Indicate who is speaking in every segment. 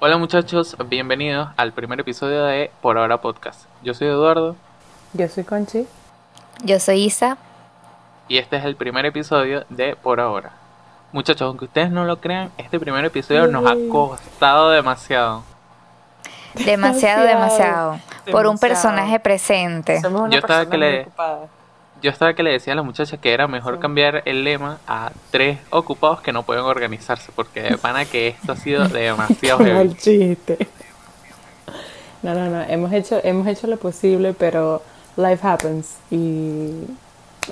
Speaker 1: Hola muchachos, bienvenidos al primer episodio de Por Ahora Podcast. Yo soy Eduardo.
Speaker 2: Yo soy Conchi.
Speaker 3: Yo soy Isa.
Speaker 1: Y este es el primer episodio de Por Ahora. Muchachos, aunque ustedes no lo crean, este primer episodio nos ha costado demasiado.
Speaker 3: Demasiado, demasiado. Por un personaje presente.
Speaker 1: yo estaba que le yo estaba que le decía a la muchacha que era mejor cambiar el lema a tres ocupados que no pueden organizarse, porque de pana que esto ha sido demasiado
Speaker 2: el chiste. No, no, no, hemos hecho, hemos hecho lo posible, pero life happens y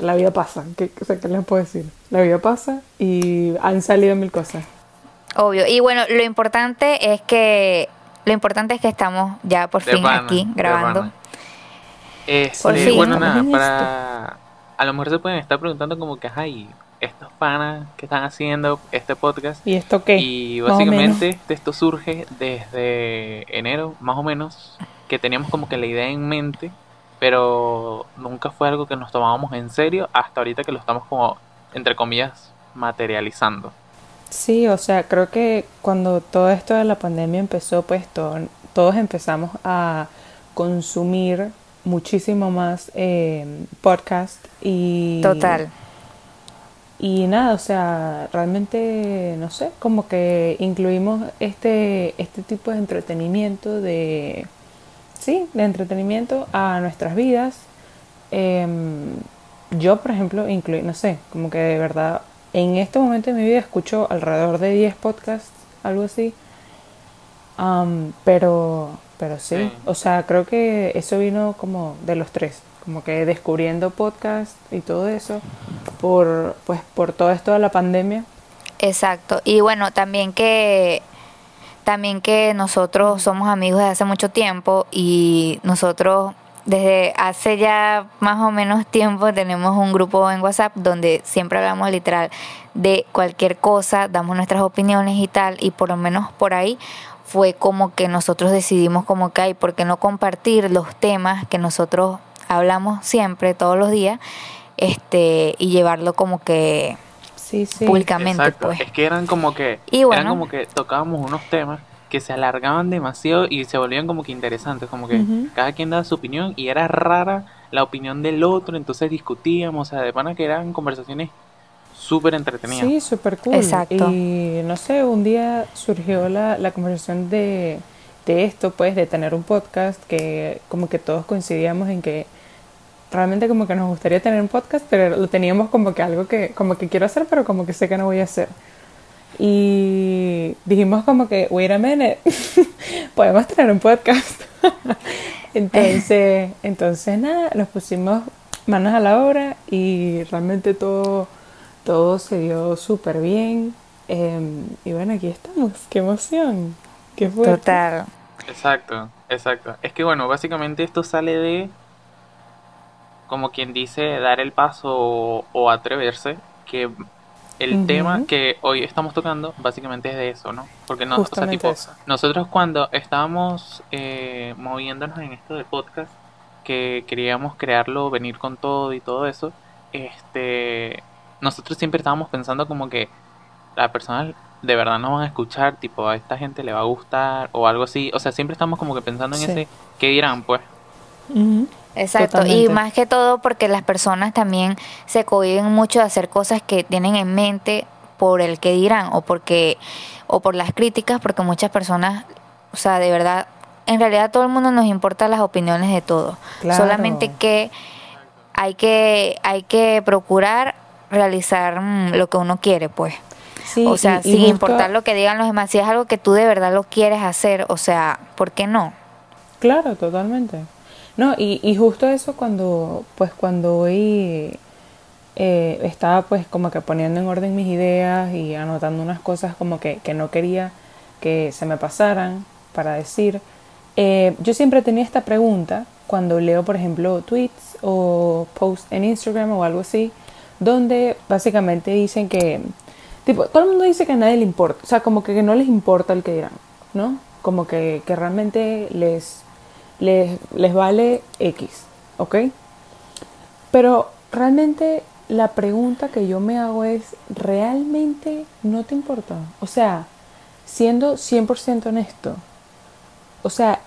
Speaker 2: la vida pasa. ¿Qué, ¿qué les puedo decir? La vida pasa y han salido mil cosas.
Speaker 3: Obvio. Y bueno, lo importante es que lo importante es que estamos ya por fin aquí grabando.
Speaker 1: Este, bueno, nada, para... A lo mejor se pueden estar preguntando como que, ay, estos panas que están haciendo este podcast.
Speaker 2: ¿Y esto qué?
Speaker 1: Y básicamente esto surge desde enero, más o menos, que teníamos como que la idea en mente, pero nunca fue algo que nos tomábamos en serio hasta ahorita que lo estamos como, entre comillas, materializando.
Speaker 2: Sí, o sea, creo que cuando todo esto de la pandemia empezó, pues todos empezamos a consumir muchísimo más eh, podcast y...
Speaker 3: Total.
Speaker 2: Y nada, o sea, realmente, no sé, como que incluimos este, este tipo de entretenimiento, de, sí, de entretenimiento a nuestras vidas. Em, yo, por ejemplo, incluí, no sé, como que de verdad, en este momento de mi vida escucho alrededor de 10 podcasts, algo así. pero pero sí, o sea, creo que eso vino como de los tres, como que descubriendo podcast y todo eso por pues por todo esto de la pandemia.
Speaker 3: Exacto. Y bueno, también que también que nosotros somos amigos desde hace mucho tiempo y nosotros desde hace ya más o menos tiempo tenemos un grupo en WhatsApp donde siempre hablamos literal de cualquier cosa, damos nuestras opiniones y tal, y por lo menos por ahí fue como que nosotros decidimos como que hay, ¿por qué no compartir los temas que nosotros hablamos siempre, todos los días, este, y llevarlo como que
Speaker 2: sí, sí.
Speaker 3: públicamente, pues.
Speaker 1: Es que eran como que, eran como que tocábamos unos temas que se alargaban demasiado y se volvían como que interesantes, como que cada quien daba su opinión y era rara la opinión del otro, entonces discutíamos, o sea, de pana que eran conversaciones súper entretenida.
Speaker 2: Sí, súper cool. Exacto. Y no sé, un día surgió la, la conversación de, de esto, pues, de tener un podcast que como que todos coincidíamos en que realmente como que nos gustaría tener un podcast, pero lo teníamos como que algo que como que quiero hacer, pero como que sé que no voy a hacer. Y dijimos como que, wait a minute, podemos tener un podcast. entonces, entonces nada, nos pusimos manos a la obra y realmente todo todo se dio súper bien. Em, y bueno, aquí estamos. ¡Qué emoción! ¡Qué fuerte!
Speaker 3: Total.
Speaker 1: Exacto, exacto. Es que bueno, básicamente esto sale de, como quien dice, dar el paso o, atreverse, que el tema que hoy estamos tocando básicamente es de eso, ¿no? Porque no, tipo, nosotros cuando estábamos eh, moviéndonos en esto del podcast, que queríamos crearlo, venir con todo y todo eso, este nosotros siempre estábamos pensando como que la persona de verdad no van a escuchar, tipo, a esta gente le va a gustar o algo así. O sea, siempre estamos como que pensando en ese, ¿qué dirán, pues?
Speaker 3: Exacto, y más que todo porque las personas también se cohiben mucho de hacer cosas que tienen en mente por el que dirán o porque o por las críticas, porque muchas personas, o sea, de verdad, en realidad a todo el mundo nos importa las opiniones de todos. Solamente que hay que hay que procurar realizar mm, lo que uno quiere, pues. o sea, sin importar lo que digan los demás, si es algo que tú de verdad lo quieres hacer, o sea, ¿por qué no?
Speaker 2: Claro, totalmente. No, y, y justo eso cuando, pues cuando hoy eh, estaba pues como que poniendo en orden mis ideas y anotando unas cosas como que, que no quería que se me pasaran para decir, eh, yo siempre tenía esta pregunta cuando leo, por ejemplo, tweets o posts en Instagram o algo así, donde básicamente dicen que, tipo, todo el mundo dice que a nadie le importa, o sea, como que no les importa el que dirán, ¿no? Como que, que realmente les, les, les vale X, ¿ok? Pero realmente la pregunta que yo me hago es, ¿realmente no te importa? O sea, siendo 100% honesto, o sea,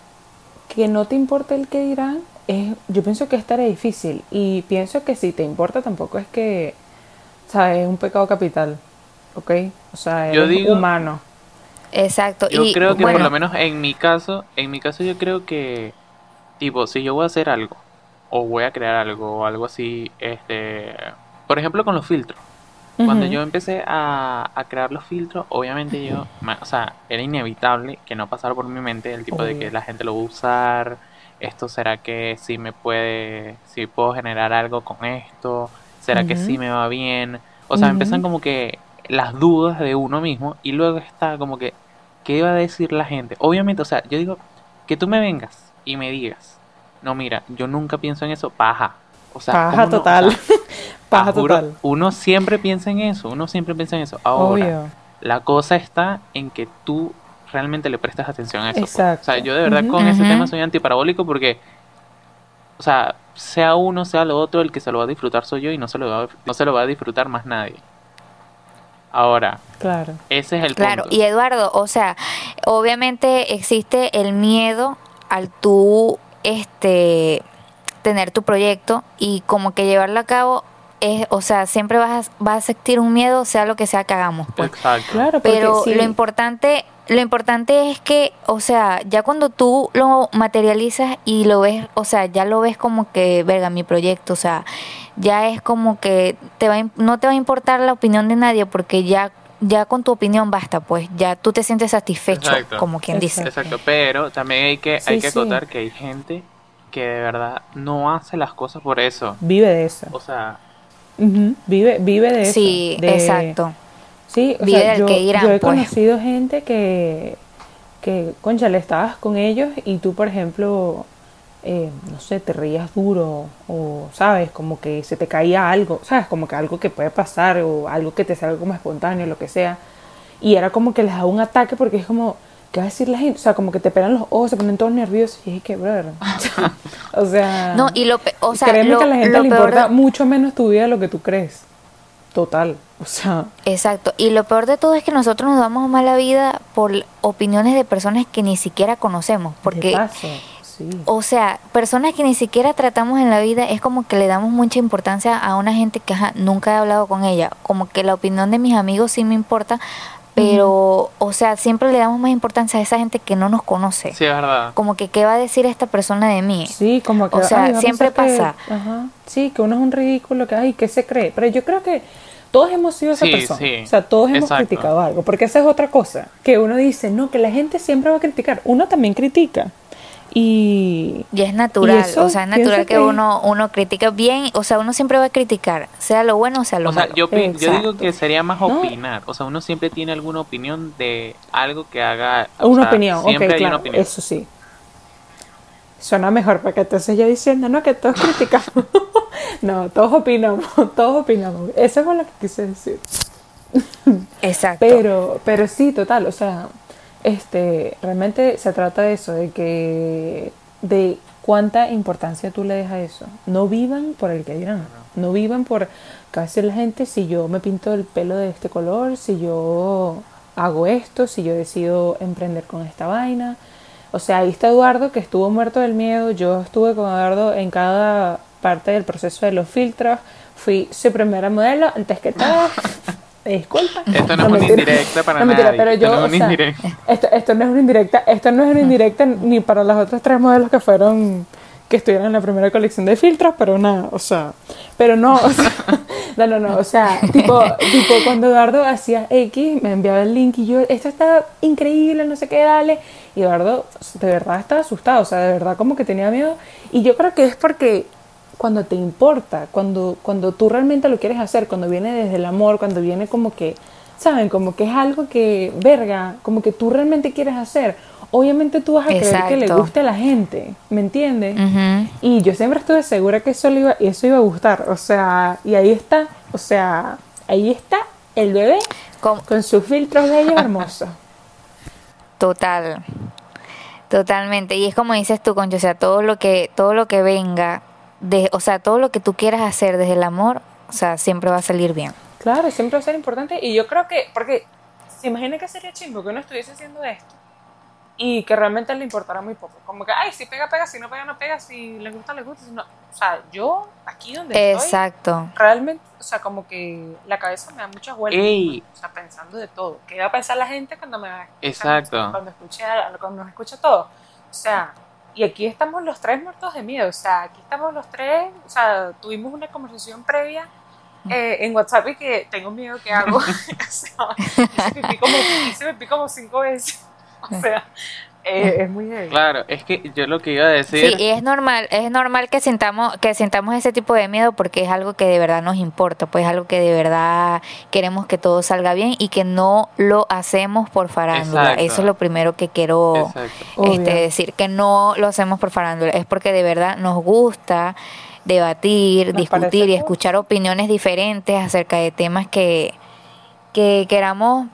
Speaker 2: que no te importa el que dirán, es, yo pienso que estará difícil y pienso que si te importa tampoco es que, ¿sabes? Es un pecado capital, ¿ok? O sea, es humano.
Speaker 3: Exacto.
Speaker 1: Yo creo que por lo menos en mi caso, en mi caso yo creo que, tipo, si yo voy a hacer algo, o voy a crear algo, o algo así, este, por ejemplo con los filtros. Cuando yo empecé a, crear los filtros, obviamente yo, o sea, era inevitable que no pasara por mi mente el tipo de que la gente lo va a usar, esto será que sí me puede, si puedo generar algo con esto, será que sí me va bien, o sea, empiezan como que las dudas de uno mismo y luego está como que, ¿qué va a decir la gente? Obviamente, o sea, yo digo, que tú me vengas y me digas, no, mira, yo nunca pienso en eso, paja.
Speaker 2: O sea, paja total. paja total.
Speaker 1: Uno siempre piensa en eso, uno siempre piensa en eso. Ahora, la cosa está en que tú realmente le prestas atención a eso. Pues. Exacto. O sea, yo de verdad con ese tema soy antiparabólico porque, o sea, sea uno, sea lo otro, el que se lo va a disfrutar soy yo y no se lo va, no se lo va a disfrutar más nadie. Ahora, claro. ese es el
Speaker 3: claro. y Eduardo, o sea, obviamente existe el miedo al tú este tener tu proyecto y como que llevarlo a cabo es, o sea, siempre vas a, vas a sentir un miedo, sea lo que sea que hagamos. Pues. Exacto. Claro, Pero lo importante lo importante es que, o sea, ya cuando tú lo materializas y lo ves, o sea, ya lo ves como que, verga, mi proyecto, o sea, ya es como que te va, no te va a importar la opinión de nadie porque ya ya con tu opinión basta, pues ya tú te sientes satisfecho, como quien dice.
Speaker 1: Exacto, pero también hay que hay que acotar que hay gente que de verdad no hace las cosas por eso.
Speaker 2: Vive de eso.
Speaker 1: O sea,
Speaker 2: vive vive de eso.
Speaker 3: Sí, exacto.
Speaker 2: Sí, o sea, yo, que yo he pues. conocido gente que, que, concha, le estabas con ellos y tú, por ejemplo, eh, no sé, te reías duro o, ¿sabes? Como que se te caía algo, ¿sabes? Como que algo que puede pasar o algo que te salga como espontáneo, lo que sea. Y era como que les da un ataque porque es como, ¿qué va a decir la gente? O sea, como que te pegan los ojos, se ponen todos nerviosos y es que, brother. o sea,
Speaker 3: no, y lo, o sea,
Speaker 2: créeme que a la gente le importa mucho menos tu vida de lo que tú crees. Total, o sea.
Speaker 3: Exacto, y lo peor de todo es que nosotros nos damos mala vida por opiniones de personas que ni siquiera conocemos, porque sí. o sea, personas que ni siquiera tratamos en la vida es como que le damos mucha importancia a una gente que nunca he hablado con ella, como que la opinión de mis amigos sí me importa, pero, o sea, siempre le damos más importancia a esa gente que no nos conoce.
Speaker 1: Sí, es verdad.
Speaker 3: Como que, ¿qué va a decir esta persona de mí?
Speaker 2: Sí, como que...
Speaker 3: O sea, siempre pasa.
Speaker 2: ajá, sí, que uno es un ridículo, que, ay, ¿qué se cree? Pero yo creo que todos hemos sido esa persona. O sea, todos hemos criticado algo. Porque esa es otra cosa. Que uno dice, no, que la gente siempre va a criticar. Uno también critica. Y,
Speaker 3: y es natural, o sea, es natural que, uno uno critica bien, o sea, uno siempre va a criticar, sea lo bueno o sea lo o malo.
Speaker 1: Sea, yo, yo, digo que sería más opinar, o sea, uno siempre tiene alguna opinión de algo que haga...
Speaker 2: Una opinión, siempre hay una opinión. eso sí. Suena mejor, porque entonces yo diciendo, no, que todos criticamos. no, todos opinamos, todos opinamos. Eso es lo que quise decir.
Speaker 3: Exacto.
Speaker 2: Pero, pero sí, total, o sea, este, realmente se trata de eso, de que, de cuánta importancia tú le dejas a eso. No vivan por el que dirán, no vivan por casi la gente si yo me pinto el pelo de este color, si yo hago esto, si yo decido emprender con esta vaina. O sea, ahí está Eduardo que estuvo muerto del miedo, yo estuve con Eduardo en cada parte del proceso de los filtros, fui su primera modelo antes que todo. disculpa.
Speaker 1: Esto no, es una indirecta para no, nadie. pero yo,
Speaker 2: esto, esto, no es una indirecta, esto no es una indirecta ni para los otros tres modelos que fueron que estuvieron en la primera colección de filtros, pero nada, o sea, pero no, o sea, no, no, no, o sea, tipo, tipo cuando Eduardo hacía X, me enviaba el link y yo, esto está increíble, no sé qué, dale, y Eduardo de verdad estaba asustado, o sea, de verdad como que tenía miedo, y yo creo que es porque cuando te importa, cuando, cuando tú realmente lo quieres hacer, cuando viene desde el amor, cuando viene como que, ¿saben? Como que es algo que, verga, como que tú realmente quieres hacer. Obviamente tú vas a querer que le guste a la gente, ¿me entiendes? Y yo siempre estuve segura que eso, le iba, eso iba a gustar, o sea, y ahí está, o sea, ahí está el bebé con, sus filtros de ella hermosos.
Speaker 3: Total, totalmente. Y es como dices tú, Concho, o sea, todo lo que, todo lo que venga de, o sea, todo lo que tú quieras hacer desde el amor, o sea, siempre va a salir bien.
Speaker 2: Claro, siempre va a ser importante y yo creo que, porque se imagina que sería chimbo que uno estuviese haciendo esto y que realmente le importara muy poco. Como que, ay, si pega, pega, si no pega, no pega, si le gusta, le gusta, si no. O sea, yo aquí donde
Speaker 3: Exacto.
Speaker 2: estoy, realmente, o sea, como que la cabeza me da muchas vueltas.
Speaker 1: Ey.
Speaker 2: O sea, pensando de todo. ¿Qué va a pensar la gente cuando me
Speaker 1: Exacto.
Speaker 2: Cuando, escuche, cuando nos escucha todo? O sea, y aquí estamos los tres muertos de miedo. O sea, aquí estamos los tres, o sea, tuvimos una conversación previa eh, en WhatsApp y que tengo miedo que hago. o sea, hice pipí como, hice pipí como cinco veces. O sea, eh, es muy heavy.
Speaker 1: Claro, es que yo lo que iba a decir.
Speaker 3: Sí, y es normal, es normal que sintamos, que sintamos ese tipo de miedo porque es algo que de verdad nos importa, pues es algo que de verdad queremos que todo salga bien y que no lo hacemos por farándula.
Speaker 1: Exacto.
Speaker 3: Eso es lo primero que quiero este, decir, que no lo hacemos por farándula, es porque de verdad nos gusta debatir,
Speaker 2: Nos
Speaker 3: discutir y escuchar opiniones diferentes acerca de temas que, que queramos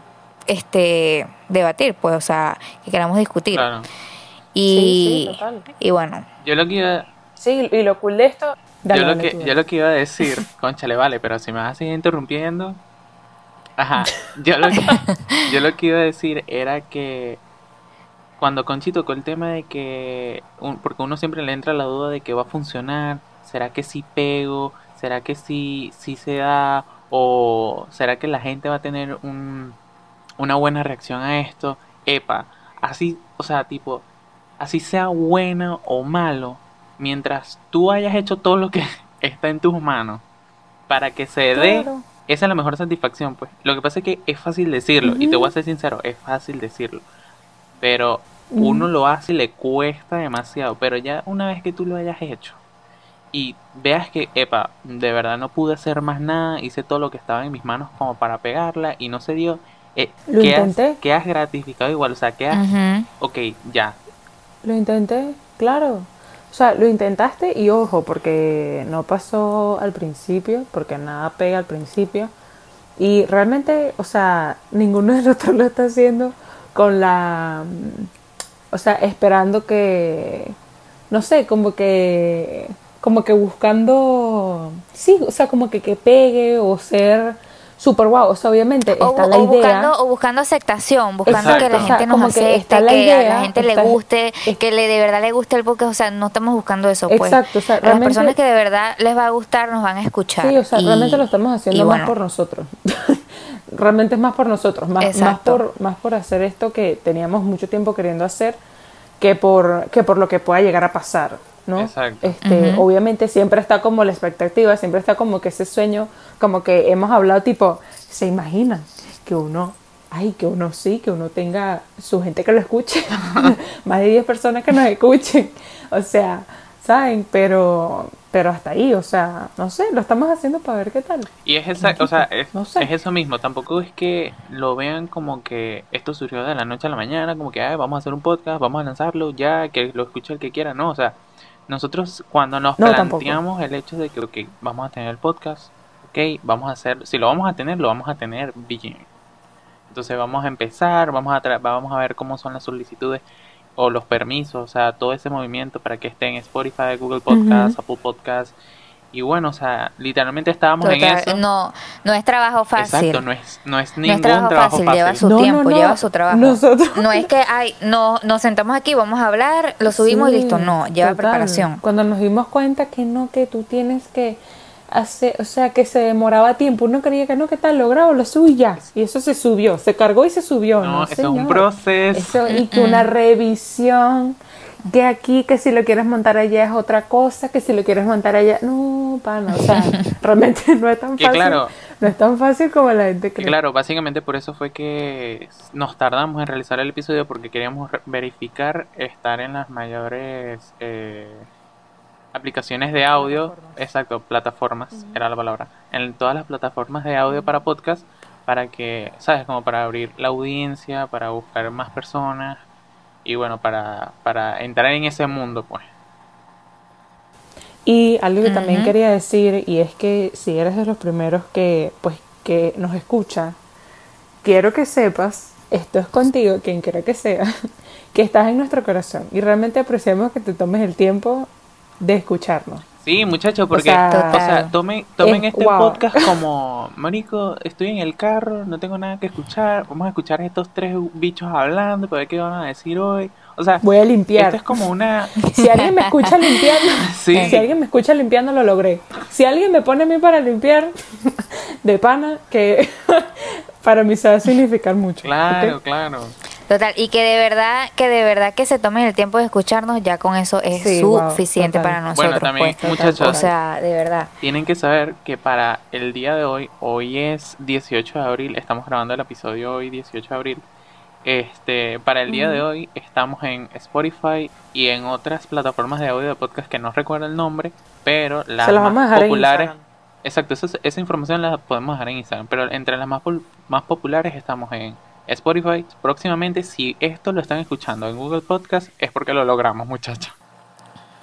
Speaker 3: este debatir, pues, o sea, que queramos discutir.
Speaker 1: Claro.
Speaker 3: Y,
Speaker 2: Sí, sí, total.
Speaker 3: y bueno,
Speaker 1: Yo lo que iba,
Speaker 2: Sí, y lo cool de esto. Dale,
Speaker 1: yo lo
Speaker 2: dale
Speaker 1: que, yo lo que iba a decir, conchale, vale, pero si me vas a seguir interrumpiendo. Ajá. Yo lo que, yo lo que iba a decir era que cuando Conchi tocó el tema de que, un- porque uno siempre le entra la duda de que va a funcionar, ¿será que sí pego? ¿Será que sí, sí se da? ¿O será que la gente va a tener un, una buena reacción a esto? Epa, así, o sea, tipo, así sea bueno o malo, mientras tú hayas hecho todo lo que está en tus manos para que se dé,
Speaker 2: Claro.
Speaker 1: esa es la mejor satisfacción, pues. Lo que pasa es que es fácil decirlo, y te voy a ser sincero, es fácil decirlo. Pero uno lo hace y le cuesta demasiado. Pero ya una vez que tú lo hayas hecho y veas que, epa, de verdad no pude hacer más nada, hice todo lo que estaba en mis manos como para pegarla y no se dio, eh,
Speaker 2: Lo intenté.
Speaker 1: quedas gratificado igual, o sea, quedas,
Speaker 3: ujú,
Speaker 1: ok, ya,
Speaker 2: Lo intenté, claro. O sea, lo intentaste y ojo, porque no pasó al principio, porque nada pega al principio. Y realmente, o sea, ninguno de nosotros lo está haciendo con la... mm, O sea, esperando que... No sé, como que... Como que buscando... Sí, o sea, como que, que pegue o ser super guau. O sea, obviamente
Speaker 3: O,
Speaker 2: está
Speaker 3: bu-
Speaker 2: la
Speaker 3: o
Speaker 2: idea.
Speaker 3: buscando, o buscando aceptación, buscando
Speaker 1: Exacto.
Speaker 3: que la
Speaker 1: O
Speaker 3: gente nos
Speaker 2: que
Speaker 3: acepte, que,
Speaker 2: la
Speaker 3: a
Speaker 2: idea,
Speaker 3: la gente
Speaker 2: está-
Speaker 3: le guste,
Speaker 2: es-
Speaker 3: que le de verdad le guste el podcast, o sea, no estamos buscando eso, pues.
Speaker 2: Exacto, o sea,
Speaker 3: Las personas que de verdad les va a gustar nos van a escuchar.
Speaker 2: Sí, o sea,
Speaker 3: y-
Speaker 2: realmente lo estamos haciendo más
Speaker 3: bueno,
Speaker 2: por nosotros. realmente es más por nosotros, más, más, por, más por hacer esto que teníamos mucho tiempo queriendo hacer que por, que por lo que pueda llegar a pasar, ¿no?
Speaker 1: Exacto.
Speaker 2: Este. Obviamente siempre está como la expectativa, siempre está como que ese sueño, como que hemos hablado tipo, se imaginan que uno, ay, que uno sí, que uno tenga su gente que lo escuche, más de 10 personas que nos escuchen, o sea, ¿saben? Pero, pero hasta ahí, o sea, no sé, lo estamos haciendo para ver qué tal.
Speaker 1: Y es esa, o sea, es,
Speaker 2: No sé.
Speaker 1: es eso mismo, tampoco es que lo vean como que esto surgió de la noche a la mañana, como que "Ay, vamos a hacer un podcast, vamos a lanzarlo ya, que lo escuche el que quiera, no, o sea, nosotros cuando nos
Speaker 2: No, tampoco.
Speaker 1: planteamos el hecho de que vamos a tener el podcast, ok, vamos a hacer, si lo vamos a tener, lo vamos a tener bien. Entonces vamos a empezar, vamos a, tra- vamos a ver cómo son las solicitudes o los permisos, o sea, todo ese movimiento para que esté en Spotify, Google Podcast, Apple Podcast. Y bueno, o sea, literalmente estábamos en eso.
Speaker 3: no, no es trabajo fácil.
Speaker 1: Exacto, no es, no es
Speaker 3: No
Speaker 1: ningún
Speaker 3: es trabajo,
Speaker 1: trabajo
Speaker 3: fácil,
Speaker 1: fácil.
Speaker 3: lleva su
Speaker 2: No, no,
Speaker 3: tiempo,
Speaker 2: no.
Speaker 3: lleva su trabajo.
Speaker 2: Nosotros-
Speaker 3: No es que, ay, no, nos sentamos aquí, vamos a hablar, lo subimos
Speaker 2: Sí,
Speaker 3: y listo. No, lleva
Speaker 2: total.
Speaker 3: preparación.
Speaker 2: Cuando nos dimos cuenta que no, que tú tienes que hacer, o sea, que se demoraba tiempo, uno creía que no, que tal, lo grabo, lo subo y ya. Y eso se subió, se cargó y se subió.
Speaker 1: No,
Speaker 2: No,
Speaker 1: eso es un proceso.
Speaker 2: Eso, y que una revisión, que aquí, que si lo quieres montar allá es otra cosa, que si lo quieres montar allá, no, pana, o sea, realmente no es tan
Speaker 1: Que
Speaker 2: fácil.
Speaker 1: claro.
Speaker 2: No es tan fácil como la gente cree.
Speaker 1: claro, básicamente por eso fue que nos tardamos en realizar el episodio porque queríamos verificar estar en las mayores eh, aplicaciones de audio,
Speaker 2: Plataformas.
Speaker 1: exacto, plataformas, era la palabra, en todas las plataformas de audio para podcast, para que, ¿sabes? Como para abrir la audiencia, para buscar más personas y bueno, para, para entrar en ese mundo, pues.
Speaker 2: Y algo que también quería decir, y es que si eres de los primeros que, pues, que nos escucha, quiero que sepas, esto es contigo, quien quiera que sea, que estás en nuestro corazón. Y realmente apreciamos que te tomes el tiempo de escucharnos.
Speaker 1: Sí, muchachos, porque, o sea, tomen, tomen este podcast como, Mónico, estoy en el carro, no tengo nada que escuchar, vamos a escuchar a estos tres bichos hablando, para ver qué van a decir hoy. O sea,
Speaker 2: voy a limpiar.
Speaker 1: Esto es como una...
Speaker 2: Si alguien me escucha limpiando, si alguien me escucha limpiando, lo logré. Si alguien me pone a mí para limpiar, de pana, que para mí se va a significar mucho.
Speaker 1: Claro, claro.
Speaker 3: Total, y que de verdad, que de verdad que se tomen el tiempo de escucharnos, ya con eso es suficiente para nosotros. Bueno, también,
Speaker 1: pues. muchachos,
Speaker 3: o sea, de verdad.
Speaker 1: Tienen que saber que para el día de hoy, hoy es 18 de abril, estamos grabando el episodio hoy 18 de abril. Este, para el día de hoy estamos en Spotify y en otras plataformas de audio de podcast que no recuerdo el nombre, pero las más populares. Exacto, esa información la podemos dejar en Instagram, pero entre las más, más populares estamos en Spotify. Próximamente, si esto lo están escuchando en Google Podcast, es porque lo logramos, muchachos.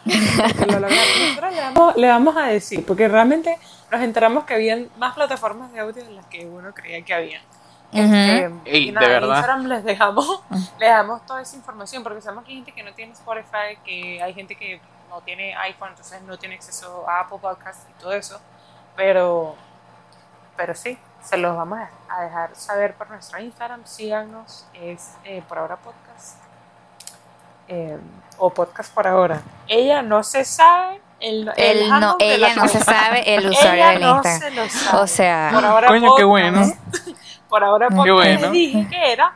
Speaker 2: Nosotros le vamos, a decir, porque realmente nos enteramos que habían más plataformas de audio de las que uno creía que había. Este, y nada, de verdad. Instagram les dejamos, les damos toda esa información, porque sabemos que hay gente que no tiene Spotify, que hay gente que no tiene iPhone, entonces no tiene acceso a Apple Podcasts y todo eso. Pero, pero sí, se los vamos a dejar saber por nuestro Instagram. Síganos, es eh, por ahora podcast. Eh, o podcast por ahora. Ella no se sabe el,
Speaker 3: el, no, ella no se sabe el usuario del Instagram. O sea,
Speaker 1: por ahora coño, qué bueno.
Speaker 2: por ahora podcast, qué bueno. dije que era.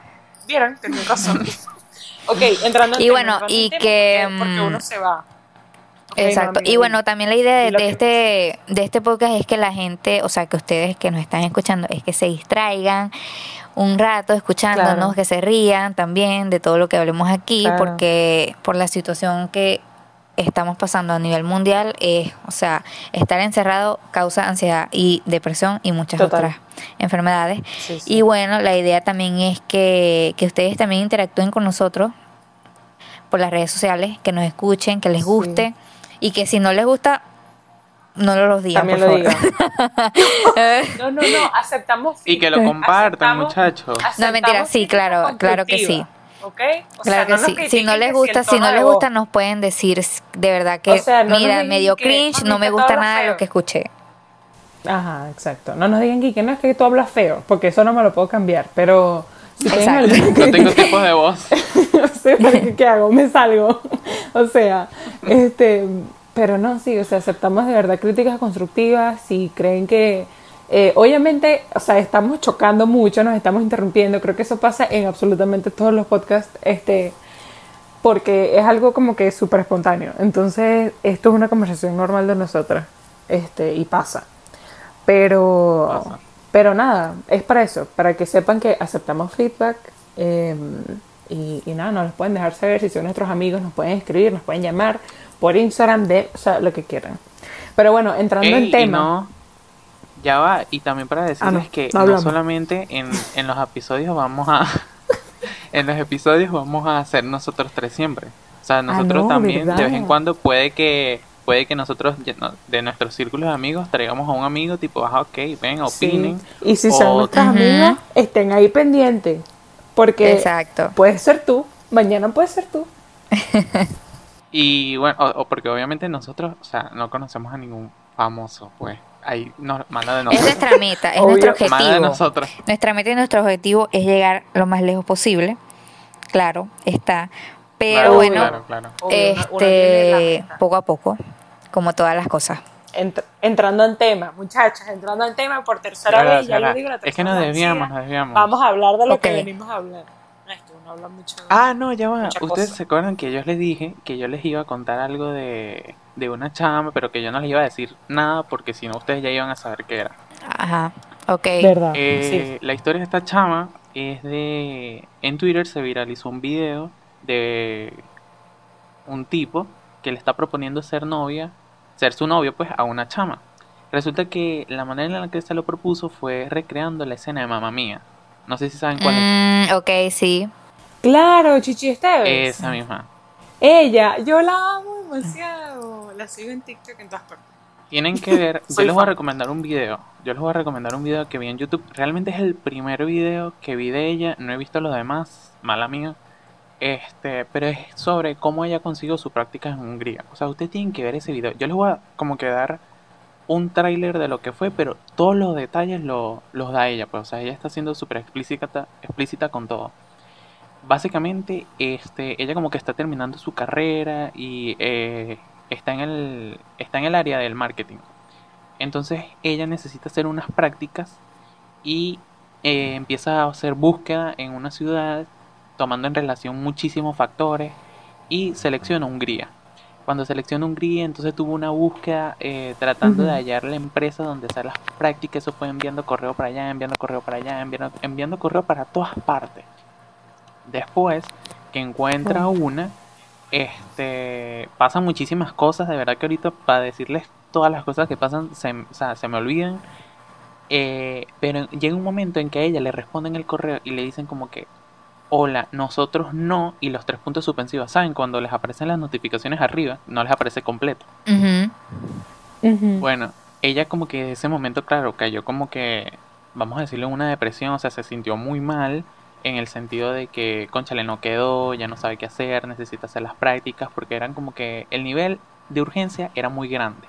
Speaker 2: Vieron, tenía razón. ok, entrando en
Speaker 3: Y bueno, y que.
Speaker 2: porque uno se va.
Speaker 3: Exacto. y bueno, también la idea de, este de este podcast es que la gente, o sea, que ustedes que nos están escuchando, es que se distraigan un rato escuchándonos, que se rían también de todo lo que hablemos aquí, porque por la situación que estamos pasando a nivel mundial, es, o sea, estar encerrado causa ansiedad y depresión y muchas otras enfermedades. Y bueno, la idea también es que, que ustedes también interactúen con nosotros por las redes sociales, que nos escuchen, que les guste y que si no les gusta, no lo digan. También lo digan.
Speaker 2: no, no, no, aceptamos.
Speaker 1: Y que lo compartan, muchachos.
Speaker 3: No, mentira, sí, claro, claro que sí. ¿ok? claro que sí. Si no les gusta, si, no les gusta, nos pueden decir de verdad que, mira, medio cringe, no me gusta nada de lo que escuché.
Speaker 2: Ajá, exacto. No nos digan que no es que tú hablas feo, porque eso no me lo puedo cambiar, pero
Speaker 1: si no tengo tipos de voz.
Speaker 2: no sé, ¿qué hago? Me salgo. o sea, este, pero no, sí, o sea, aceptamos de verdad críticas constructivas si creen que eh, obviamente, o sea, estamos chocando mucho, nos estamos interrumpiendo, creo que eso pasa en absolutamente todos los podcasts, este, porque es algo como que súper espontáneo. Entonces, esto es una conversación normal de nosotras, este, y pasa. Pero, pero nada, es para eso, para que sepan que aceptamos feedback. Em, y, nada, nos los pueden dejar saber si son nuestros amigos, nos pueden escribir, nos pueden llamar por Instagram, de, o sea, lo que quieran. Pero bueno, entrando en tema.
Speaker 1: ya va, y también para decirles ah, que no, solamente en, en los episodios vamos a. en los episodios vamos a hacer nosotros tres siempre. O sea, ah, nosotros también de vez en cuando puede que puede que nosotros de nuestros círculos de amigos traigamos a un amigo tipo, ah, ok, ven, opinen.
Speaker 2: Y si son nuestros amigos, estén ahí pendientes. Porque Exacto. puedes ser tú, mañana puedes ser tú.
Speaker 1: y bueno, o, porque obviamente nosotros, o sea, no conocemos a ningún famoso, pues. Ahí nos manda de nosotros.
Speaker 3: Es nuestra meta, es nuestro objetivo. Nuestra meta y nuestro objetivo es llegar lo más lejos posible. Claro, está. Pero bueno, este, poco a poco como todas las cosas.
Speaker 2: Entrando en tema, muchachas, entrando en tema por tercera vez, ya lo digo la tercera
Speaker 1: Es que nos desviamos, nos desviamos.
Speaker 2: Vamos a hablar de lo que venimos a hablar. Esto, no habla mucho
Speaker 1: ah, no, ya va. Ustedes se acuerdan que yo les dije que yo les iba a contar algo de, de una chama, pero que yo no les iba a decir nada porque si no ustedes ya iban a saber qué era.
Speaker 3: Ajá, ok.
Speaker 2: Verdad.
Speaker 1: Eh, la historia de esta chama es de. En Twitter se viralizó un video de un tipo que le está proponiendo ser novia ser su novio pues a una chama. Resulta que la manera en la que se lo propuso fue recreando la escena de Mamá Mía. No sé si saben cuál
Speaker 3: es. Mm, ok, sí.
Speaker 2: Claro, Chichi Esteves.
Speaker 1: Esa misma.
Speaker 2: Ella, yo la amo demasiado. La sigo en TikTok en todas partes.
Speaker 1: Tienen que ver, yo les voy a recomendar un video. Yo les voy a recomendar un video que vi en YouTube. Realmente es el primer video que vi de ella. No he visto los demás, mala mía. Este, pero es sobre cómo ella consiguió su práctica en Hungría. O sea, ustedes tienen que ver ese video. Yo les voy a como que dar un tráiler de lo que fue, pero todos los detalles lo, los da ella. Pues, o sea, ella está siendo súper explícita, explícita con todo. Básicamente, este, ella como que está terminando su carrera y eh, está, en el, está en el área del marketing. Entonces, ella necesita hacer unas prácticas y eh, empieza a hacer búsqueda en una ciudad tomando en relación muchísimos factores y selecciona Hungría. Cuando selecciona Hungría, entonces tuvo una búsqueda eh, tratando de hallar la empresa donde hacer las prácticas. Eso fue enviando correo para allá, enviando correo para allá, enviando, enviando correo para todas partes. Después que encuentra una, este, pasan muchísimas cosas. De verdad que ahorita para decirles todas las cosas que pasan se, se me olvidan. Eh, pero llega un momento en que a ella le responden el correo y le dicen como que hola, nosotros no, y los tres puntos suspensivos. ¿Saben? Cuando les aparecen las notificaciones arriba, no les aparece completo. Bueno, ella como que en ese momento, claro, cayó como que, vamos a decirlo, una depresión, o sea, se sintió muy mal en el sentido de que, concha, le no quedó, ya no sabe qué hacer, necesita hacer las prácticas, porque eran como que el nivel de urgencia era muy grande.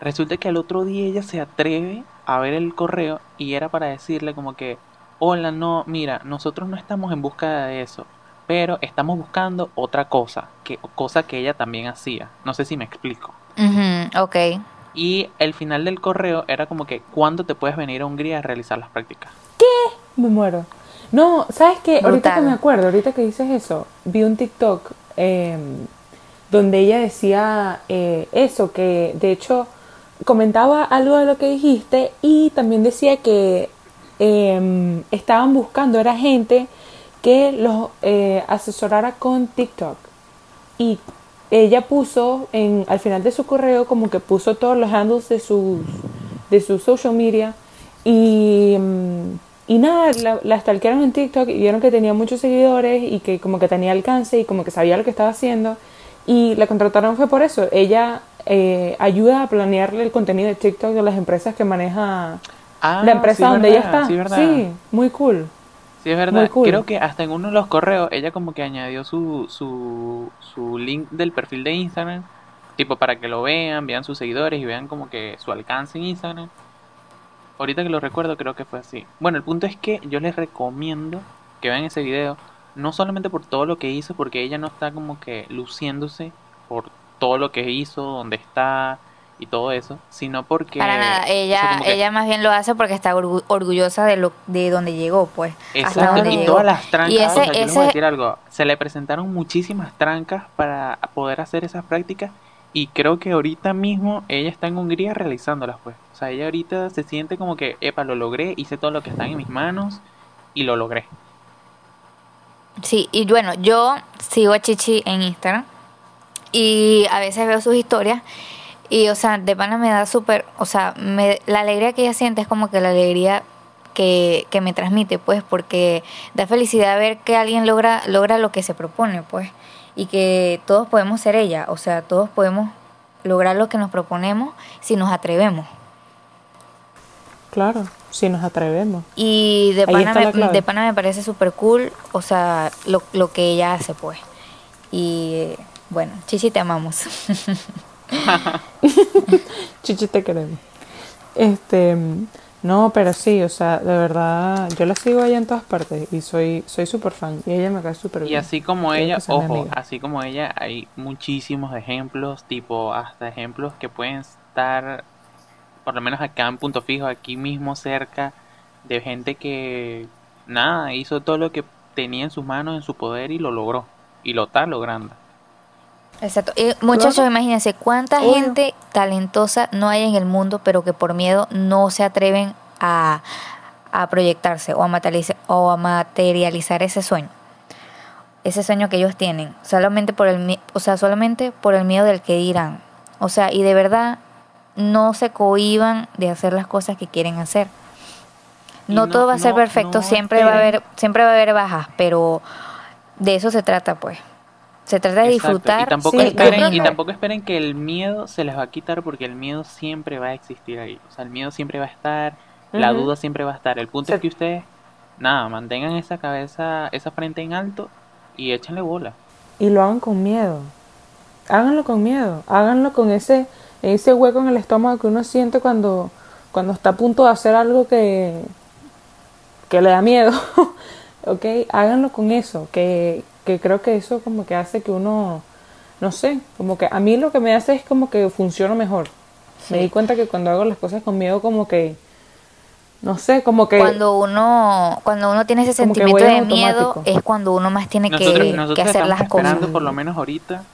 Speaker 1: Resulta que al otro día ella se atreve a ver el correo y era para decirle como que, hola, no, mira, nosotros no estamos en busca de eso, pero estamos buscando otra cosa, que, cosa que ella también hacía. No sé si me explico.
Speaker 3: ok.
Speaker 1: Y el final del correo era como que, ¿cuándo te puedes venir a Hungría a realizar las prácticas?
Speaker 2: ¿Qué? Me muero. No, ¿sabes qué? Ahorita que me acuerdo, ahorita que dices eso, vi un TikTok em, donde ella decía eh, eso, que de hecho comentaba algo de lo que dijiste y también decía que Em, estaban buscando era gente que los eh, asesorara con TikTok. Y ella puso en, al final de su correo como que puso todos los handles de sus, de su social media y, em, y nada, la, la stalkearon en TikTok y vieron que tenía muchos seguidores y que como que tenía alcance y como que sabía lo que estaba haciendo y la contrataron fue por eso. Ella eh, ayuda a planearle el contenido de TikTok de las empresas que maneja Ah, la empresa donde ella está. Sí, muy cool.
Speaker 1: Sí, es verdad. Creo que hasta en uno de los correos ella como que añadió su, su, su link del perfil de Instagram, tipo para que lo vean, vean sus seguidores y vean como que su alcance en Instagram. Ahorita que lo recuerdo creo que fue así. Bueno, el punto es que yo les recomiendo que vean ese video, no solamente por todo lo que hizo, porque ella no está como que luciéndose por todo lo que hizo, donde está, y todo eso, sino porque...
Speaker 3: Para nada, ella, ella más bien lo hace porque está orgullosa de lo de donde llegó, pues.
Speaker 1: Exacto, y todas las trancas, y ese, decir algo, se le presentaron muchísimas trancas para poder hacer esas prácticas y creo que ahorita mismo ella está en Hungría realizándolas, pues. O sea, ella ahorita se siente como que, epa, lo logré, hice todo lo que está en mis manos y lo logré.
Speaker 3: Sí, y bueno, yo sigo a Chichi en Instagram y a veces veo sus historias y, o sea, de pana me da súper, o sea, me, la alegría que ella siente es como que la alegría que, que, me transmite, pues, porque da felicidad ver que alguien logra, logra lo que se propone, pues, y que todos podemos ser ella, o sea, todos podemos lograr lo que nos proponemos si nos atrevemos.
Speaker 2: Claro, si nos atrevemos.
Speaker 3: Y de pana, me, de pana me parece súper cool, o sea, lo, lo que ella hace, pues. Y bueno, Chichi, te amamos.
Speaker 2: Chichi, te queremos. Este, no, pero sí, o sea, de verdad, yo la sigo allá en todas partes y soy soy súper fan y ella me cae súper bien.
Speaker 1: Y así como ella, ojo, así como ella, hay muchísimos ejemplos, tipo hasta ejemplos que pueden estar, por lo menos acá en Punto Fijo, aquí mismo cerca, de gente que, nada, hizo todo lo que tenía en sus manos, en su poder y lo logró, y lo está logrando.
Speaker 3: Exacto. Y muchachos, imagínense cuánta gente talentosa no hay en el mundo, pero que por miedo no se atreven a, proyectarse o a, materializar, o a materializar ese sueño. Ese sueño que ellos tienen, solamente por el o sea, solamente por el miedo del que dirán. O sea, y de verdad no se cohiban de hacer las cosas que quieren hacer. No, todo va a ser perfecto, siempre va a haber siempre va a haber bajas, pero de eso se trata, pues. Se trata de disfrutar.
Speaker 1: Y tampoco, esperen, y tampoco esperen que el miedo se les va a quitar porque el miedo siempre va a existir ahí. O sea, el miedo siempre va a estar, la duda siempre va a estar. El punto es que ustedes, nada, mantengan esa cabeza, esa frente en alto y échenle bola.
Speaker 2: Y lo hagan con miedo. Háganlo con miedo. Háganlo con ese, ese hueco en el estómago que uno siente cuando, cuando está a punto de hacer algo que, que le da miedo. ¿Ok? Háganlo con eso. Que, que creo que eso como que hace que uno, no sé, como que a mí lo que me hace es como que funciona mejor. Me di cuenta que cuando hago las cosas con miedo como que no sé, como que
Speaker 3: cuando uno cuando uno tiene ese sentimiento de miedo es cuando uno más tiene que, que, hacer las cosas.
Speaker 1: por lo menos ahorita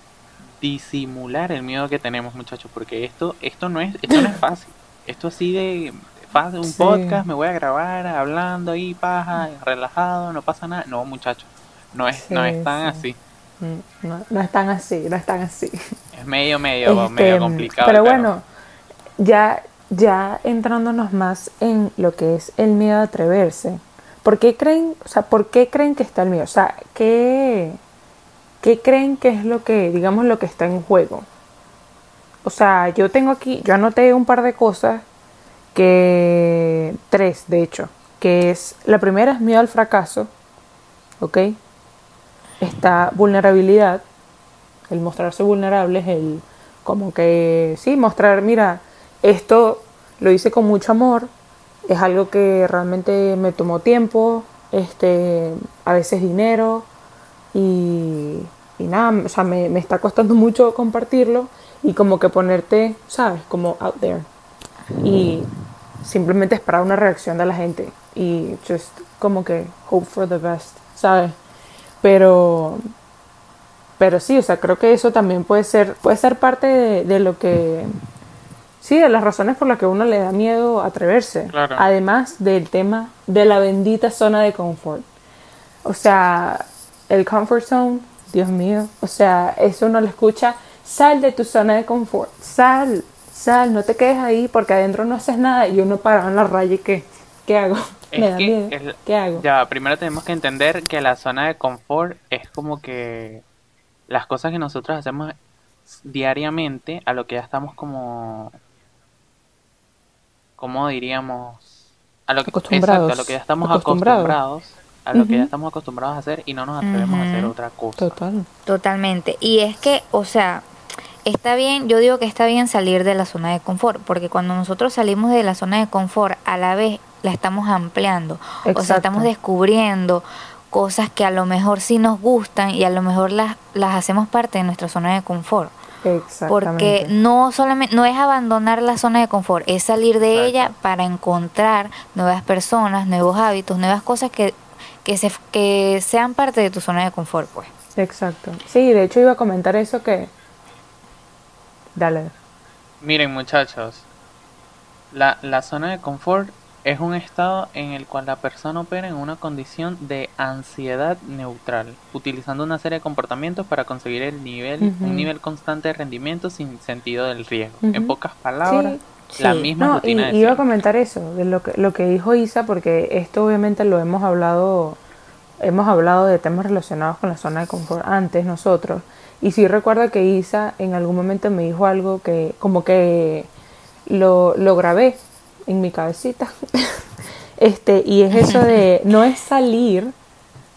Speaker 1: disimular el miedo que tenemos, muchachos, porque esto esto no es esto no es fácil. Esto así de fácil, un podcast, me voy a grabar hablando ahí paja, relajado, no pasa nada. No, muchachos, no es no es tan así.
Speaker 2: Mm, no, no es tan así, no es tan así.
Speaker 1: Es medio medio medio este, complicado.
Speaker 2: pero bueno, ya ya entrándonos más en lo que es el miedo a atreverse, ¿por qué creen, o sea, por qué creen que está el miedo? O sea, ¿qué, qué creen que es lo que, digamos, lo que está en juego? O sea, yo tengo aquí, yo anoté un par de cosas que, tres de hecho, que es, la primera es miedo al fracaso, ¿ok? Está vulnerabilidad, el mostrarse vulnerable es el, como que, sí, mostrar, mira, esto lo hice con mucho amor, es algo que realmente me tomó tiempo, este, a veces dinero y, nada, o sea, me, me, está costando mucho compartirlo y como que ponerte, ¿sabes? Como out there y simplemente esperar una reacción de la gente y just como que hope for the best, ¿sabes? Pero pero sí, o sea, creo que eso también puede ser puede ser parte de lo que Sí, de las razones por las que uno le da miedo atreverse. Además del tema de la bendita zona de confort. O sea, el comfort zone, Dios mío. O sea, eso uno lo escucha. Sal de tu zona de confort. Sal, sal, no te quedes ahí porque adentro no haces nada y uno para en la raya y ¿qué? ¿Qué hago? Me da miedo. ¿Qué hago?
Speaker 1: Ya, primero tenemos que entender que la zona de confort es como que las cosas que nosotros hacemos diariamente a lo que ya estamos como como diríamos? A lo que,
Speaker 2: acostumbrados.
Speaker 1: a lo que ya estamos acostumbrados. a lo que ya estamos acostumbrados a hacer y no nos atrevemos a hacer otra cosa.
Speaker 2: Total.
Speaker 3: Totalmente. Y es que, o sea, está bien, yo digo que está bien salir de la zona de confort, porque cuando nosotros salimos de la zona de confort, a la vez la estamos ampliando. O sea, estamos descubriendo cosas que a lo mejor sí nos gustan y a lo mejor las, las hacemos parte de nuestra zona de confort. Porque no solamente no es abandonar la zona de confort, es salir de ella para encontrar nuevas personas, nuevos hábitos, nuevas cosas que que se que sean parte de tu zona de confort, pues.
Speaker 2: Exacto. Sí, de hecho iba a comentar eso que Dale.
Speaker 1: Miren, muchachos. La, la zona de confort es un estado en el cual la persona opera en una condición de ansiedad neutral, utilizando una serie de comportamientos para conseguir el nivel, un nivel constante de rendimiento sin sentido del riesgo. En pocas palabras, la misma rutina.
Speaker 2: Y, iba a comentar eso, de lo que, lo que dijo Isa, porque esto obviamente lo hemos hablado, hemos hablado de temas relacionados con la zona de confort antes nosotros. Y sí recuerdo que Isa en algún momento me dijo algo que como que lo, lo grabé en mi cabecita. este, y es eso de, no es salir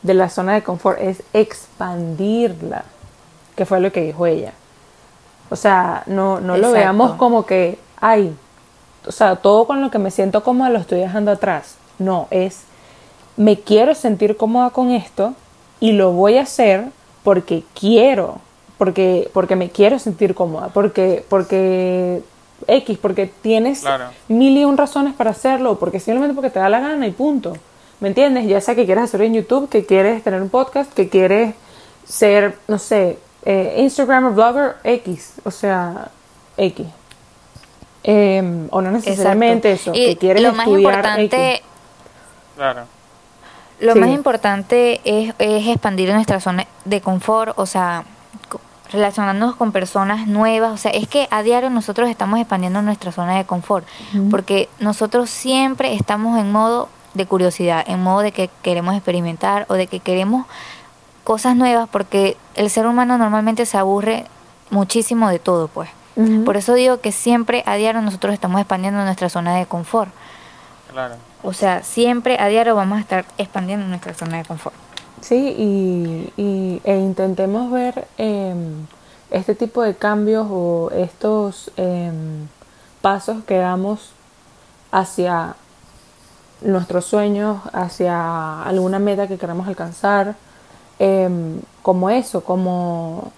Speaker 2: de la zona de confort, es expandirla, que fue lo que dijo ella. O sea, no, no lo veamos como que, ay, o sea, todo con lo que me siento cómoda lo estoy dejando atrás. No, es, me quiero sentir cómoda con esto y lo voy a hacer porque quiero, porque, porque me quiero sentir cómoda, porque, porque X, porque tienes mil y un razones para hacerlo, porque simplemente porque te da la gana y punto. ¿Me entiendes? Ya sea que quieres hacerlo en YouTube, que quieres tener un podcast, que quieres ser, no sé, eh, Instagram o blogger, X, o sea, X. Em, o no necesariamente eso, que quieres lo más importante,
Speaker 1: Claro.
Speaker 3: Lo más importante es, es expandir nuestra zona de confort, o sea, relacionándonos con personas nuevas, o sea, es que a diario nosotros estamos expandiendo nuestra zona de confort, porque nosotros siempre estamos en modo de curiosidad, en modo de que queremos experimentar o de que queremos cosas nuevas, porque el ser humano normalmente se aburre muchísimo de todo, pues. Por eso digo que siempre a diario nosotros estamos expandiendo nuestra zona de confort.
Speaker 1: Claro.
Speaker 3: O sea, siempre a diario vamos a estar expandiendo nuestra zona de confort.
Speaker 2: Sí, y, e intentemos ver em, este tipo de cambios o estos em, pasos que damos hacia nuestros sueños, hacia alguna meta que queramos alcanzar, em, como eso, como,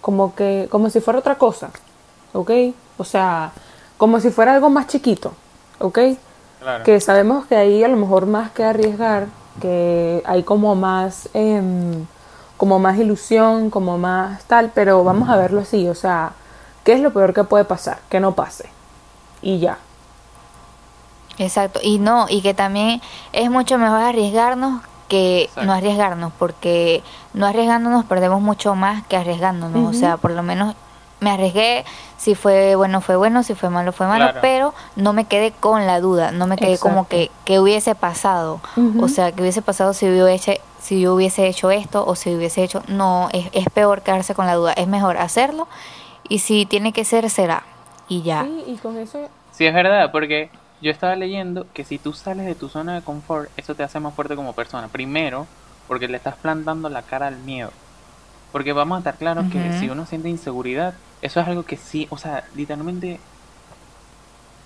Speaker 2: como que, como si fuera otra cosa, ¿ok? O sea, como si fuera algo más chiquito, ¿ok? Que sabemos que ahí a lo mejor más que arriesgar, que hay como más, em, como más ilusión, como más tal, pero vamos a verlo así, o sea, ¿qué es lo peor que puede pasar? Que no pase. Y ya.
Speaker 3: Exacto, y no, y que también es mucho mejor arriesgarnos que no arriesgarnos, porque no arriesgándonos perdemos mucho más que arriesgándonos, o sea, por lo menos me arriesgué, si fue bueno fue bueno, si fue malo fue malo, pero no me quedé con la duda, no me quedé como que, que hubiese pasado, o sea, que hubiese pasado si yo, hubiese, si yo hubiese hecho esto o si hubiese hecho, no, es, es peor quedarse con la duda, es mejor hacerlo y si tiene que ser, será y ya.
Speaker 2: Sí, y con eso...
Speaker 1: Sí, es verdad, porque yo estaba leyendo que si tú sales de tu zona de confort, eso te hace más fuerte como persona. Primero, porque le estás plantando la cara al miedo. Porque vamos a estar claros que si uno siente inseguridad, eso es algo que sí, o sea, literalmente,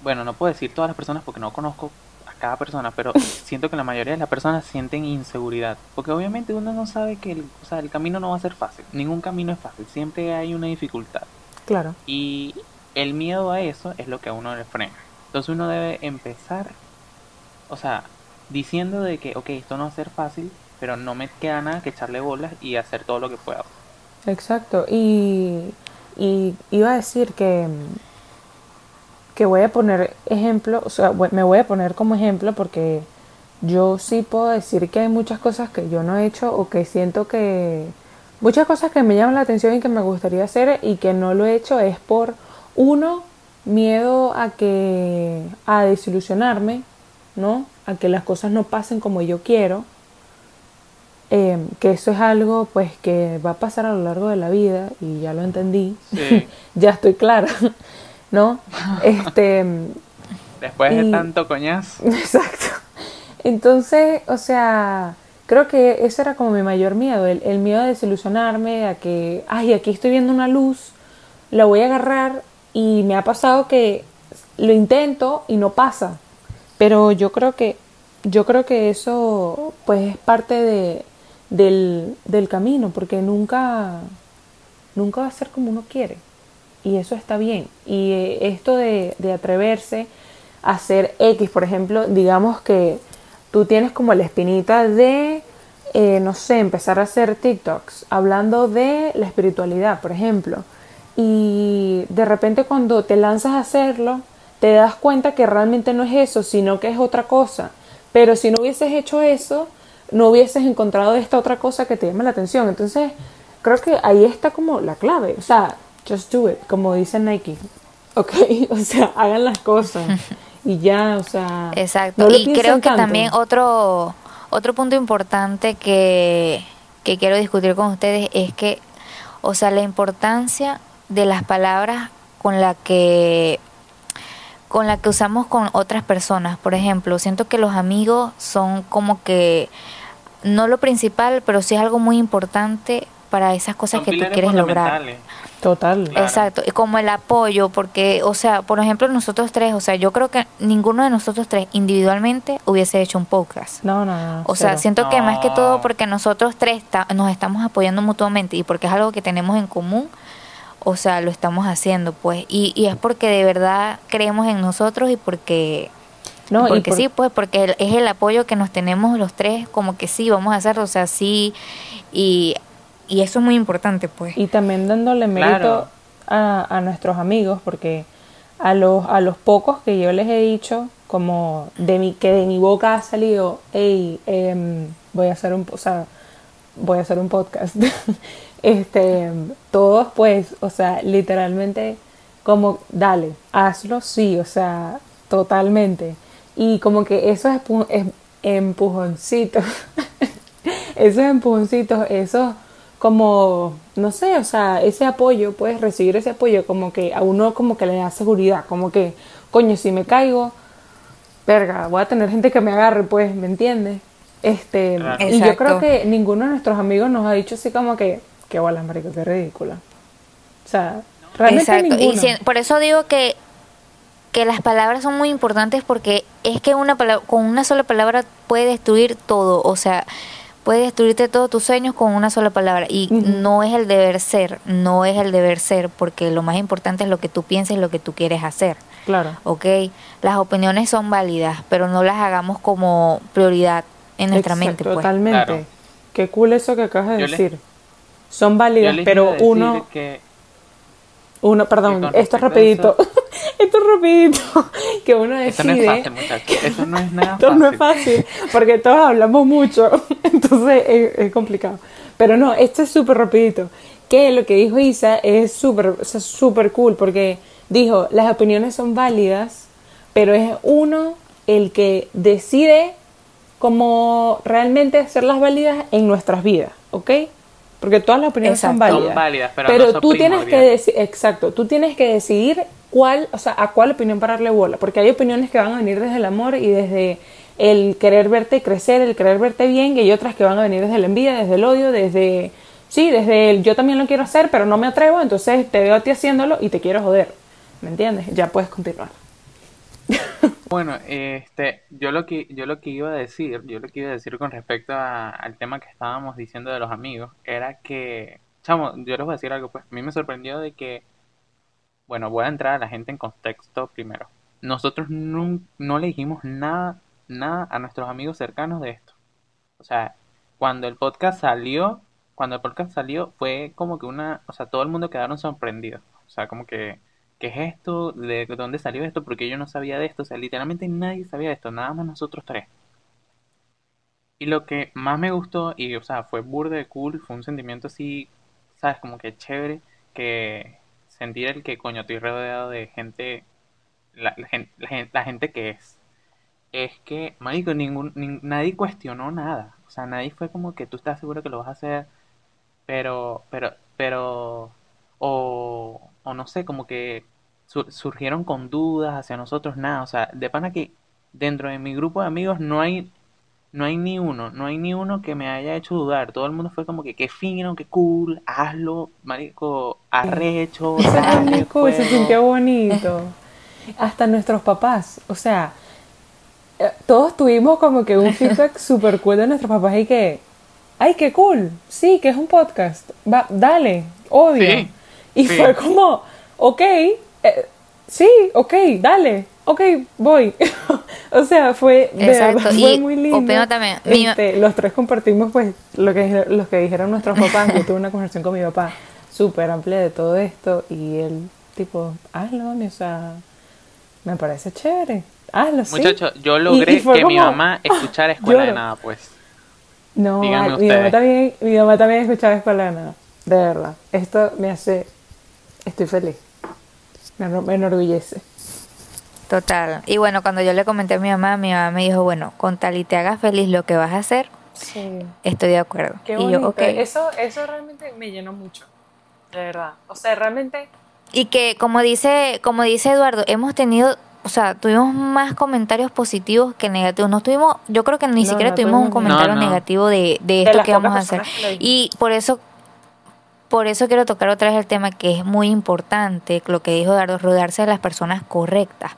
Speaker 1: bueno, no puedo decir todas las personas porque no conozco a cada persona, pero siento que la mayoría de las personas sienten inseguridad. Porque obviamente uno no sabe que el, o sea, el camino no va a ser fácil, ningún camino es fácil, siempre hay una dificultad.
Speaker 2: Claro.
Speaker 1: Y el miedo a eso es lo que a uno le frena. Entonces uno debe empezar, o sea, diciendo de que, ok, esto no va a ser fácil, pero no me queda nada que echarle bolas y hacer todo lo que pueda.
Speaker 2: Exacto, y, y iba a decir que, que voy a poner ejemplo, o sea, me voy a poner como ejemplo porque yo sí puedo decir que hay muchas cosas que yo no he hecho o que siento que muchas cosas que me llaman la atención y que me gustaría hacer y que no lo he hecho es por uno miedo a que a desilusionarme, ¿no? A que las cosas no pasen como yo quiero Em, que eso es algo pues que va a pasar a lo largo de la vida y ya lo entendí, ya estoy clara, ¿no? Este,
Speaker 1: Después de tanto coñazo.
Speaker 2: Exacto. Entonces, o sea, creo que ese era como mi mayor miedo, el, el miedo de desilusionarme, a que, ay, aquí estoy viendo una luz, la voy a agarrar y me ha pasado que lo intento y no pasa. Pero yo creo que yo creo que eso pues es parte de, del, del camino, porque nunca, nunca va a ser como uno quiere. Y eso está bien. Y eh, esto de, de atreverse a hacer X, por ejemplo, digamos que tú tienes como la espinita de, eh, no sé, empezar a hacer TikToks, hablando de la espiritualidad, por ejemplo. Y de repente cuando te lanzas a hacerlo, te das cuenta que realmente no es eso, sino que es otra cosa. Pero si no hubieses hecho eso, no hubieses encontrado esta otra cosa que te llame la atención. Entonces, creo que ahí está como la clave. O sea, just do it, como dice Nike. Ok, o sea, hagan las cosas y ya, o sea.
Speaker 3: Exacto. y creo que también otro, otro punto importante que, que quiero discutir con ustedes es que, o sea, la importancia de las palabras con la que con la que usamos con otras personas. Por ejemplo, siento que los amigos son como que no lo principal, pero sí es algo muy importante para esas cosas que tú quieres lograr.
Speaker 2: Total.
Speaker 3: Exacto, y como el apoyo, porque, o sea, por ejemplo, nosotros tres, o sea, yo creo que ninguno de nosotros tres individualmente hubiese hecho un podcast.
Speaker 2: No, no, no.
Speaker 3: O sea, siento que más que todo porque nosotros tres nos estamos apoyando mutuamente y porque es algo que tenemos en común, o sea, lo estamos haciendo, pues, y, y es porque de verdad creemos en nosotros y porque no, porque sí, pues porque es el apoyo que nos tenemos los tres, como que sí, vamos a hacerlo, o sea, sí, y, y eso es muy importante, pues.
Speaker 2: Y también dándole mérito a, a, nuestros amigos, porque a los, a los pocos que yo les he dicho, como de mi, que de mi boca ha salido, hey, em, voy a hacer un, o sea, voy a hacer un podcast. este, todos pues, o sea, literalmente como, dale, hazlo, sí, o sea, totalmente. Y como que esos empujoncitos, esos empujoncitos, esos como, no sé, o sea, ese apoyo, puedes recibir ese apoyo como que a uno como que le da seguridad, como que, coño, si me caigo, verga, voy a tener gente que me agarre, pues, ¿me entiendes? Este, y yo creo que ninguno de nuestros amigos nos ha dicho así como que, qué bolas, marico, qué ridícula. O sea, realmente Exacto.
Speaker 3: Y por eso digo que que las palabras son muy importantes porque es que una palabra, con una sola palabra puede destruir todo, o sea, puede destruirte todos tus sueños con una sola palabra y no es el deber ser, no es el deber ser porque lo más importante es lo que tú piensas y lo que tú quieres hacer.
Speaker 2: Claro.
Speaker 3: ¿Ok? Las opiniones son válidas, pero no las hagamos como prioridad en nuestra mente. Pues.
Speaker 2: Totalmente. Qué cool eso que acabas de decir. son válidas, pero uno... Que uno, perdón, esto es rapidito. esto es rapidito. Que uno decide.
Speaker 1: Esto no es fácil, Esto no es nada
Speaker 2: esto no es fácil, porque todos hablamos mucho, entonces es, complicado. Pero no, esto es súper rapidito. Que lo que dijo Isa es súper súper cool, porque dijo, las opiniones son válidas, pero es uno el que decide cómo realmente hacerlas válidas en nuestras vidas, ¿ok? Porque todas las opiniones son válidas. pero, tú tienes que decir, exacto, tú tienes que decidir cuál, o sea, a cuál opinión pararle bola, porque hay opiniones que van a venir desde el amor y desde el querer verte crecer, el querer verte bien, y hay otras que van a venir desde la envidia, desde el odio, desde sí, desde el yo también lo quiero hacer, pero no me atrevo, entonces te veo a ti haciéndolo y te quiero joder. ¿Me entiendes? Ya puedes continuar.
Speaker 1: Bueno, este, yo lo que yo lo que iba a decir, yo lo que iba a decir con respecto al tema que estábamos diciendo de los amigos, era que, chamo, yo les voy a decir algo, pues a mí me sorprendió de que, bueno, voy a entrar a la gente en contexto primero. Nosotros no, no le dijimos nada, nada a nuestros amigos cercanos de esto. O sea, cuando el podcast salió, cuando el podcast salió fue como que una, o sea, todo el mundo quedaron sorprendidos. O sea, como que ¿qué es esto? ¿De dónde salió esto? Porque yo no sabía de esto. O sea, literalmente nadie sabía de esto, nada más nosotros tres. Y lo que más me gustó, y o sea, fue burde cool, fue un sentimiento así, ¿sabes? Como que chévere, que sentir el que coño estoy rodeado de gente, la, gente, la gente que es. Es que, marico, ningún, nadie cuestionó nada. O sea, nadie fue como que tú estás seguro que lo vas a hacer, pero, pero, pero, o, o no sé, como que surgieron con dudas hacia nosotros, nada. O sea, de pana que dentro de mi grupo de amigos no hay no hay ni uno, no hay ni uno que me haya hecho dudar. Todo el mundo fue como que qué fino, qué cool, hazlo, marico, arrecho, dale,
Speaker 2: se sintió bonito. Hasta nuestros papás, o sea, eh, todos tuvimos como que un feedback super cool de nuestros papás y que, ay, qué cool, sí, que es un podcast, va, dale, obvio. y fue como, ok, eh, sí, ok, dale, ok, voy. o sea, fue, fue muy lindo.
Speaker 3: También,
Speaker 2: este, los tres compartimos pues lo que, los que dijeron nuestros papás. Yo tuve una conversación con mi papá súper amplia de todo esto y él tipo, hazlo, mami, o sea, me parece chévere, hazlo, sí.
Speaker 1: Muchachos, yo logré que mi mamá escuchara Escuela de Nada, pues.
Speaker 2: No, mi mamá, también, mi mamá también escuchaba Escuela de Nada, de verdad. Esto me hace, estoy feliz. Me enorgullece.
Speaker 3: Total. Y bueno, cuando yo le comenté a mi mamá, mi mamá me dijo, bueno, con tal y te hagas feliz lo que vas a hacer, estoy de acuerdo.
Speaker 2: y yo, okay. Eso, eso realmente me llenó mucho, de verdad. O sea, realmente...
Speaker 3: Y que, como dice, como dice Eduardo, hemos tenido o sea, tuvimos más comentarios positivos que negativos. No tuvimos, yo creo que ni siquiera tuvimos un comentario negativo de, de esto que vamos a hacer. Y por eso por eso quiero tocar otra vez el tema que es muy importante, lo que dijo Eduardo, rodearse de las personas correctas.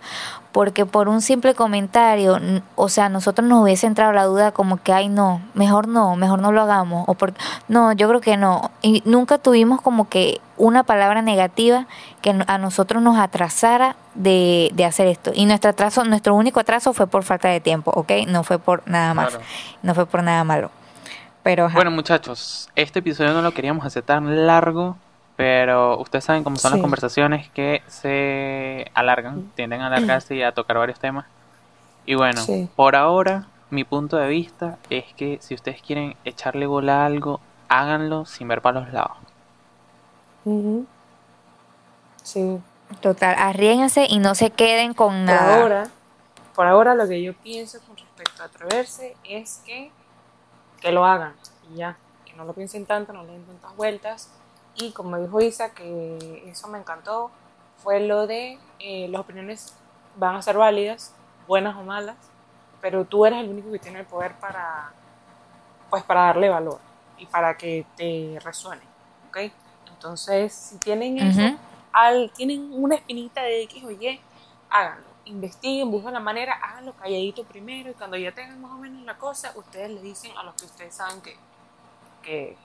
Speaker 3: Porque por un simple comentario, o sea, nosotros nos hubiese entrado la duda como que, ay, no, mejor no, mejor no lo hagamos. O por, no, yo creo que no. Y nunca tuvimos como que una palabra negativa que a nosotros nos atrasara de, de, hacer esto. Y nuestro atraso, nuestro único atraso fue por falta de tiempo, ¿ok? No fue por nada más. No fue por nada malo.
Speaker 1: Bueno, muchachos, este episodio no lo queríamos hacer tan largo, pero ustedes saben cómo son las conversaciones que se alargan, tienden a alargarse y a tocar varios temas. Y bueno, por ahora, mi punto de vista es que si ustedes quieren echarle bola a algo, háganlo sin ver para los lados.
Speaker 2: Sí.
Speaker 3: Total, arriénganse y no se queden con nada.
Speaker 2: Por ahora, por ahora lo que yo pienso con respecto a atreverse es que que lo hagan y ya, que no lo piensen tanto, no le den tantas vueltas. Y como dijo Isa, que eso me encantó, fue lo de eh, las opiniones van a ser válidas, buenas o malas, pero tú eres el único que tiene el poder para pues para darle valor y para que te resuene, ¿ok? Entonces, si tienen eso, al, tienen una espinita de X o Y, háganlo. Investiguen, busquen la manera, háganlo calladito primero y cuando ya tengan más o menos la cosa, ustedes le dicen a los que ustedes saben que, que,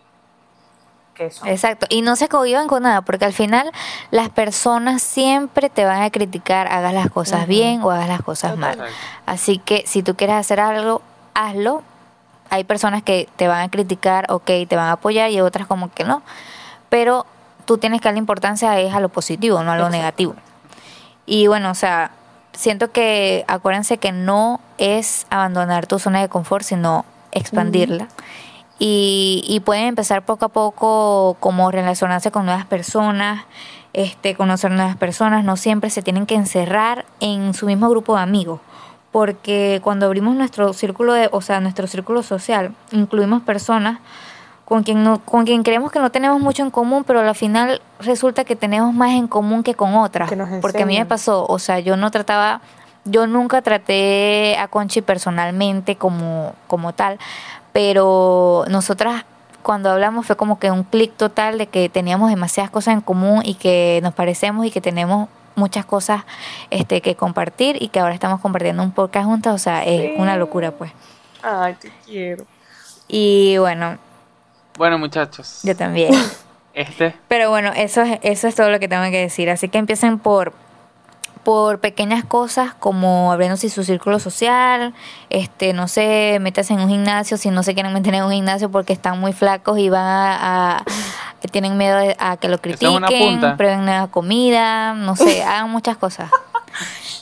Speaker 3: Exacto, y no se cohiban con nada, porque al final las personas siempre te van a criticar, hagas las cosas bien o hagas las cosas mal. Así que si tú quieres hacer algo, hazlo. Hay personas que te van a criticar, ok, te van a apoyar y otras como que no. Pero tú tienes que dar la importancia es a lo positivo, no a lo negativo. Y bueno, o sea, siento que acuérdense que no es abandonar tu zona de confort, sino expandirla. Y, pueden empezar poco a poco como relacionarse con nuevas personas, este, conocer nuevas personas, no siempre se tienen que encerrar en su mismo grupo de amigos, porque cuando abrimos nuestro círculo de, o sea, nuestro círculo social, incluimos personas con quien no, con quien creemos que no tenemos mucho en común, pero al final resulta que tenemos más en común que con otras, porque a mí me pasó, o sea, yo no trataba yo nunca traté a Conchi personalmente como, como tal, pero nosotras cuando hablamos fue como que un clic total de que teníamos demasiadas cosas en común y que nos parecemos y que tenemos muchas cosas este que compartir y que ahora estamos compartiendo un podcast juntas, o sea, es una locura pues.
Speaker 2: Ay, te quiero.
Speaker 3: Y bueno.
Speaker 1: Bueno, muchachos.
Speaker 3: Yo también.
Speaker 1: Este.
Speaker 3: Pero bueno, eso es, eso es todo lo que tengo que decir. Así que empiecen por por pequeñas cosas como abriéndose su círculo social, este, no sé, metas en un gimnasio si no se quieren meter en un gimnasio porque están muy flacos y van a, tienen miedo a que lo critiquen, prueben nueva comida, no sé, hagan muchas cosas.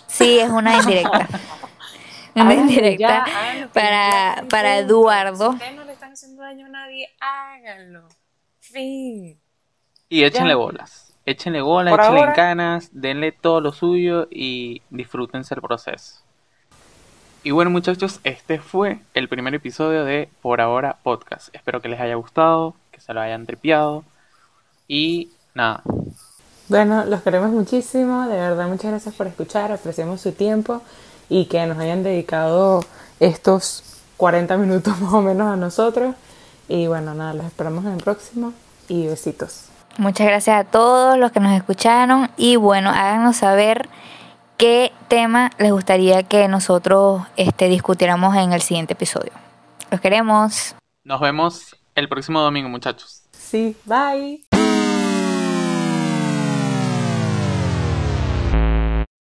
Speaker 3: Sí, es una indirecta. Una indirecta para, para Eduardo.
Speaker 2: Haciendo daño a nadie, háganlo. Fin.
Speaker 1: Y échenle bolas échenle bola, échenle ganas, denle todo lo suyo y disfrútense el proceso. Y bueno muchachos, este fue el primer episodio de Por Ahora Podcast. Espero que les haya gustado, que se lo hayan tripiado y nada.
Speaker 2: Bueno, los queremos muchísimo, de verdad muchas gracias por escuchar, apreciamos su tiempo y que nos hayan dedicado estos 40 minutos más o menos a nosotros. Y bueno, nada, los esperamos en el próximo y besitos.
Speaker 3: Muchas gracias a todos los que nos escucharon y bueno, háganos saber qué tema les gustaría que nosotros este, discutiéramos en el siguiente episodio. Los queremos.
Speaker 1: Nos vemos el próximo domingo, muchachos.
Speaker 2: Sí, bye.